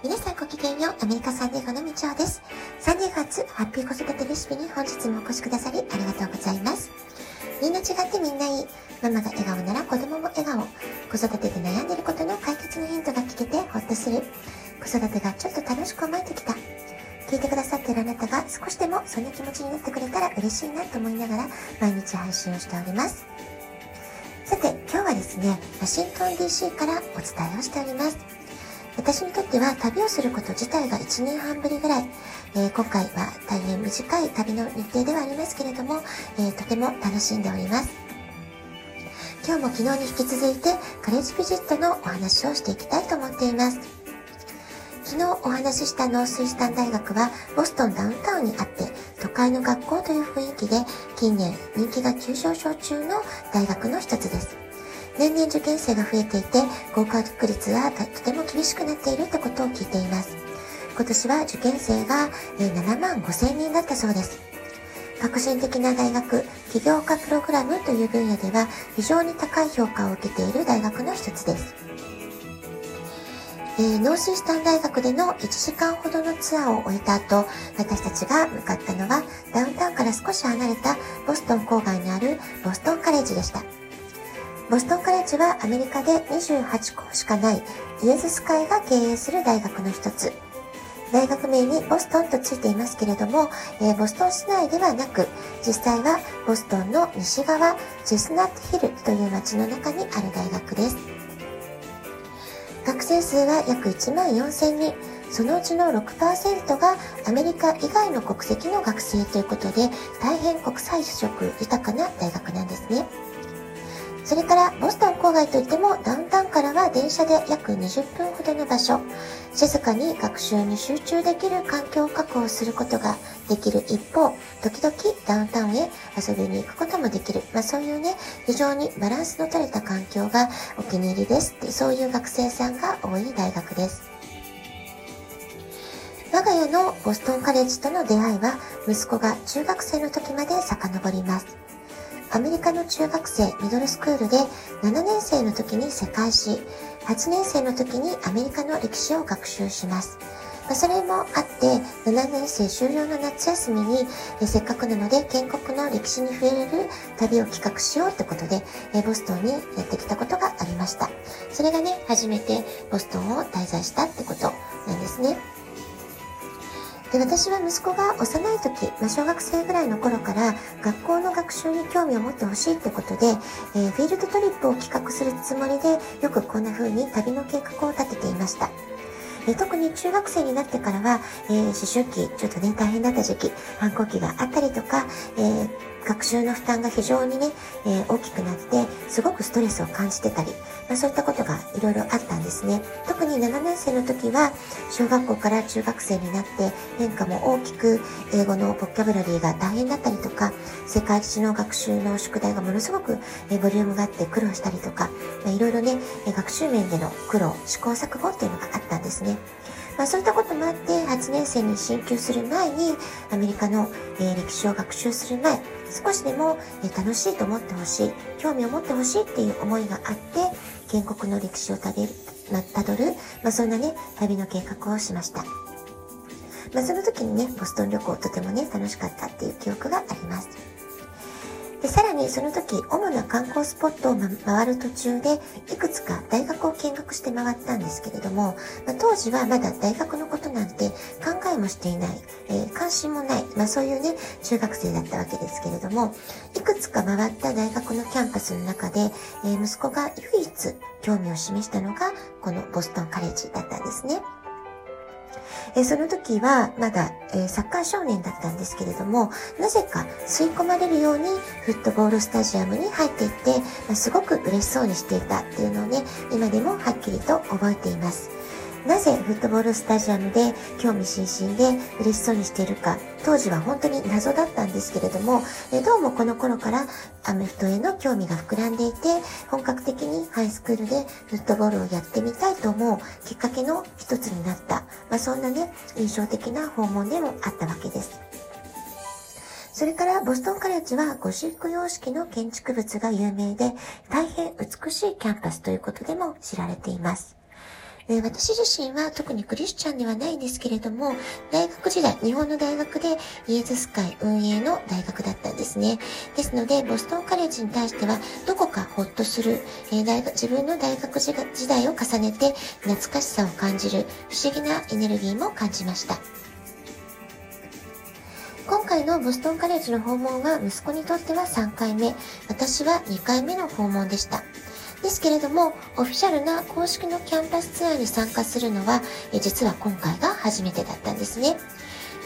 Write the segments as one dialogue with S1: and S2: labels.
S1: 皆さんごきげんよう、アメリカサンデーゴのみちおです。サンデーゴ初ハッピー子育てレシピに本日もお越しくださりありがとうございます。みんな違ってみんないい。ママが笑顔なら子供も笑顔。子育てで悩んでることの解決のヒントが聞けてほっとする。子育てがちょっと楽しく思えてきた。聞いてくださってるあなたが少しでもそんな気持ちになってくれたら嬉しいなと思いながら毎日配信をしております。さて、今日はですね、ワシントン DC からお伝えをしております。私にとっては旅をすること自体が1年半ぶりぐらい、えー、今回は大変短い旅の日程ではありますけれども、えー、とても楽しんでおります。今日も昨日に引き続いてカレッジビジットのお話をしていきたいと思っています。昨日お話ししたノースイスタン大学はボストンダウンタウンにあって都会の学校という雰囲気で近年人気が急上昇中の大学の一つです。年々受験生が増えていて合格率はとても厳しくなっているってことを聞いています。今年は受験生が7万5千人だったそうです。革新的な大学、起業家プログラムという分野では非常に高い評価を受けている大学の一つです。えー、ノースイスタン大学での1時間ほどのツアーを終えた後、私たちが向かったのはダウンタウンから少し離れたボストン郊外にあるボストンカレッジでした。ボストンカレッジはアメリカで28校しかないイエズス会が経営する大学の一つ。大学名にボストンとついていますけれども、えー、ボストン市内ではなく、実際はボストンの西側、チェスナットヒルという街の中にある大学です。学生数は約1万4000人。そのうちの6%がアメリカ以外の国籍の学生ということで、大変国際色豊かな大学なんですね。それからボストン郊外といってもダウンタウンからは電車で約20分ほどの場所。静かに学習に集中できる環境を確保することができる一方、時々ダウンタウンへ遊びに行くこともできる。まあそういうね、非常にバランスの取れた環境がお気に入りですって、そういう学生さんが多い大学です。我が家のボストンカレッジとの出会いは息子が中学生の時まで遡ります。アメリカの中学生ミドルスクールで7年生の時に世界史、8年生の時にアメリカの歴史を学習します。まあ、それもあって、7年生終了の夏休みに、えせっかくなので建国の歴史に触れる旅を企画しようってことで、えボストンにやってきたことがありました。それがね、初めてボストンを滞在したってことなんですね。で私は息子が幼い時、まあ、小学生ぐらいの頃から学校の学習に興味を持ってほしいってことで、えー、フィールドトリップを企画するつもりでよくこんな風に旅の計画を立てていました。え特に中学生になってからは、えー、思春期、ちょっとね、大変だった時期、反抗期があったりとか、えー、学習の負担が非常にね、えー、大きくなって、すごくストレスを感じてたり、まあ、そういったことがいろいろあったんですね。特に7年生の時は、小学校から中学生になって変化も大きく、英語のボキャブラリーが大変だったりとか、世界史の学習の宿題がものすごく、えボリュームがあって苦労したりとか、いろいろね、学習面での苦労、試行錯誤っていうのがあったんですね。まあ、そういったこともあって、8年生に進級する前に、アメリカの、え、歴史を学習する前、少しでも、え、楽しいと思ってほしい、興味を持ってほしいっていう思いがあって、建国の歴史をたどる、まあ、たどる、まあ、そんなね、旅の計画をしました。まあ、その時にね、ボストン旅行とてもね、楽しかったっていう記憶があります。でさらにその時、主な観光スポットを、回る途中で、いくつか大学を見学して回ったんですけれども、まあ、当時はまだ大学のことなんて考えもしていない、えー、関心もない、まあ、そういうね、中学生だったわけですけれども、いくつか回った大学のキャンパスの中で、えー、息子が唯一興味を示したのが、このボストンカレッジだったんですね。えその時はまだ、えサッカー少年だったんですけれども、なぜか吸い込まれるようにフットボールスタジアムに入っていって、ますごく嬉しそうにしていたっていうのをね、今でもはっきりと覚えています。なぜフットボールスタジアムで興味津々で嬉しそうにしているか、当時は本当に謎だったんですけれども、どうもこの頃からアメフトへの興味が膨らんでいて、本格的にハイスクールでフットボールをやってみたいと思うきっかけの一つになった、まあ、そんなね、印象的な訪問でもあったわけです。それからボストンカレッジはゴシック様式の建築物が有名で大変美しいキャンパスということでも知られています。え私自身は特にクリスチャンではないんですけれども、大学時代、日本の大学でイエズス会運営の大学だったんですね。ですので、ボストンカレッジに対しては、どこかほっとする、え大学自分の大学時代を重ねて懐かしさを感じる不思議なエネルギーも感じました。今回のボストンカレッジの訪問は息子にとっては3回目、私は2回目の訪問でした。ですけれども、オフィシャルな公式のキャンパスツアーに参加するのは、え実は今回が初めてだったんですね。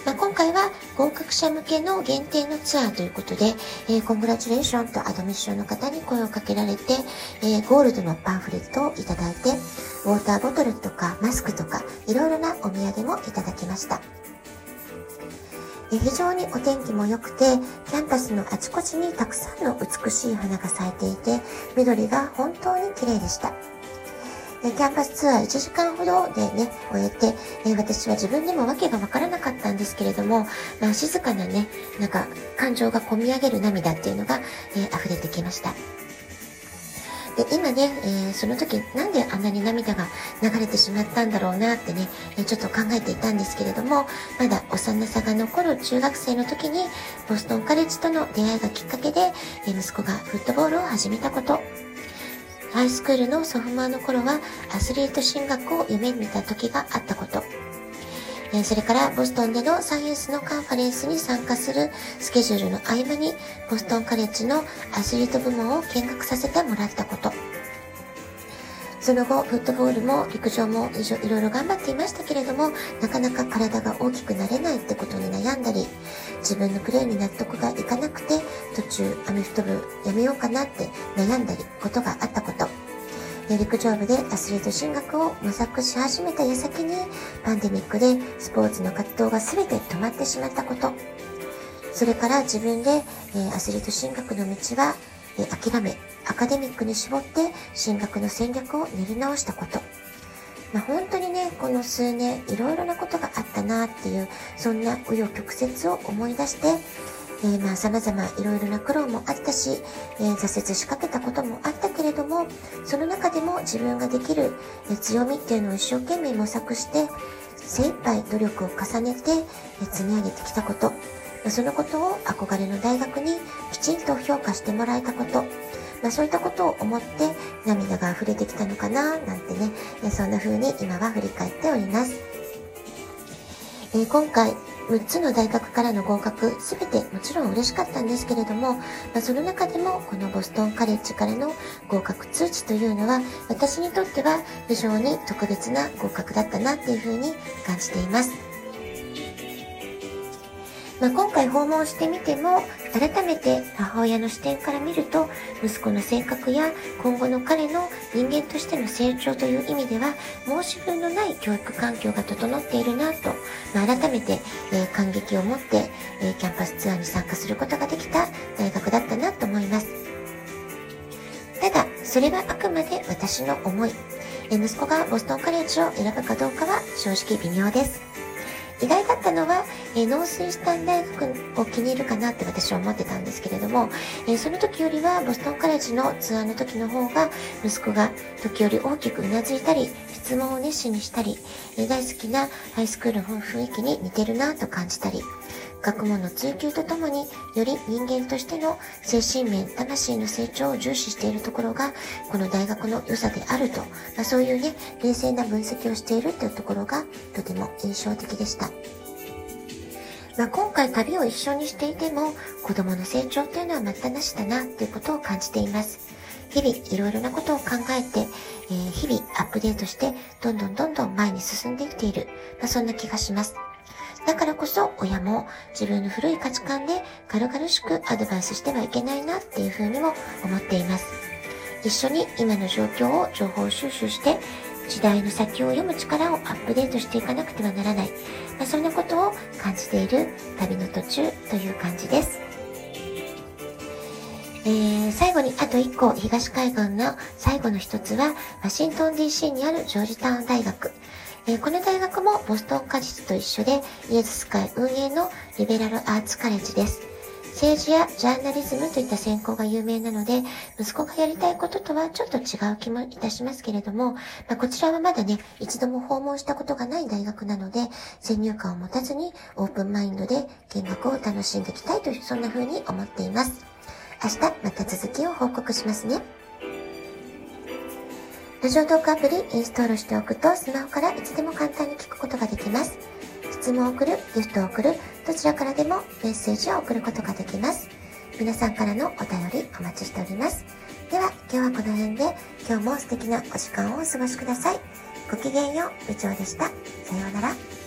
S1: まあ、今回は合格者向けの限定のツアーということで、えー、コングラチュレーションとアドミッションの方に声をかけられて、えー、ゴールドのパンフレットをいただいて、ウォーターボトルとかマスクとか、いろいろなお土産もいただきました。非常にお天気も良くて、キャンパスのあちこちにたくさんの美しい花が咲いていて、緑が本当に綺麗でした。キャンパスツアー1時間ほどでね、終えて、え私は自分でも訳がわからなかったんですけれども、まあ、静かなね、なんか感情が込み上げる涙っていうのが、え溢れてきました。で、今ね、えー、その時なんであんなに涙が流れてしまったんだろうなってね、えちょっと考えていたんですけれども、まだ幼さが残る中学生の時に、ボストンカレッジとの出会いがきっかけで、え息子がフットボールを始めたこと、ハイスクールのソフマーの頃はアスリート進学を夢見た時があったこと、えそれからボストンでのサイエンスのカンファレンスに参加するスケジュールの合間にボストンカレッジのアスリート部門を見学させてもらったこと。その後、フットボールも陸上もいろいろ頑張っていましたけれども、なかなか体が大きくなれないってことに悩んだり、自分のプレーに納得がいかなくて、途中アメフト部やめようかなって悩んだり、ことがあったこと。陸上部でアスリート進学を模索し始めた矢先に、パンデミックでスポーツの活動が全て止まってしまったこと。それから自分で、えアスリート進学の道は、え諦め、アカデミックに絞って進学の戦略を練り直したこと。まあ、本当にね、この数年いろいろなことがあったなっていう、そんな紆余曲折を思い出して、えー、まあ様々いろいろな苦労もあったし、えー、挫折しかけたこともあったけれども、その中でも自分ができる、え強みっていうのを一生懸命模索して、精一杯努力を重ねて、え積み上げてきたこと、そのことを憧れの大学にきちんと評価してもらえたこと、まあ、そういったことを思って涙が溢れてきたのかななんてね、そんな風に今は振り返っております。え、今回、6つの大学からの合格、全てもちろん嬉しかったんですけれども、まあ、その中でもこのボストンカレッジからの合格通知というのは、私にとっては非常に特別な合格だったなっていうふうに感じています。まあ、今回訪問してみても、改めて母親の視点から見ると、息子の性格や今後の彼の人間としての成長という意味では、申し分のない教育環境が整っているなと、まあ、改めて、えー、感激を持って、えー、キャンパスツアーに参加することができた大学だったなと思います。ただ、それはあくまで私の思い。え息子がボストンカレッジを選ぶかどうかは正直微妙です。意外だったのは、えー、ノースイスタン大学を気に入るかなって私は思ってたんですけれども、えー、その時よりはボストンカレッジのツアーの時の方が息子が時折大きくうなずいたり、質問を熱心にしたり、えー、大好きなハイスクールの雰囲気に似てるなと感じたり、学問の追求とともにより人間としての精神面、魂の成長を重視しているところがこの大学の良さであると、まあ、そういうね、冷静な分析をしているっていうところがとても印象的でした。まあ、今回旅を一緒にしていても子供の成長っていうのは待ったなしだなっていうことを感じています。日々いろいろなことを考えて、えー、日々アップデートしてどんどんどんどん前に進んできている、まあ、そんな気がします。だからこそ親も自分の古い価値観で軽々しくアドバイスしてはいけないなっていうふうにも思っています。一緒に今の状況を情報収集して時代の先を読む力をアップデートしていかなくてはならない、まあ、そんなことを感じている旅の途中という感じです。えー、最後にあと1個東海岸の最後の一つはワシントン DC にあるジョージタウン大学。えー、この大学もボストンカレッジと一緒でイエズス会運営のリベラルアーツカレッジです。政治やジャーナリズムといった専攻が有名なので、息子がやりたいこととはちょっと違う気もいたしますけれども、まあ、こちらはまだね、一度も訪問したことがない大学なので、先入観を持たずにオープンマインドで見学を楽しんでいきたいという、そんな風に思っています。明日また続きを報告しますね。ラジオトークアプリインストールしておくとスマホからいつでも簡単に聞くことができます。質問を送る、ギフトを送る、どちらからでもメッセージを送ることができます。皆さんからのお便りお待ちしております。では、今日はこの辺で、今日も素敵なお時間をお過ごしください。ごきげんよう、部長でした。さようなら。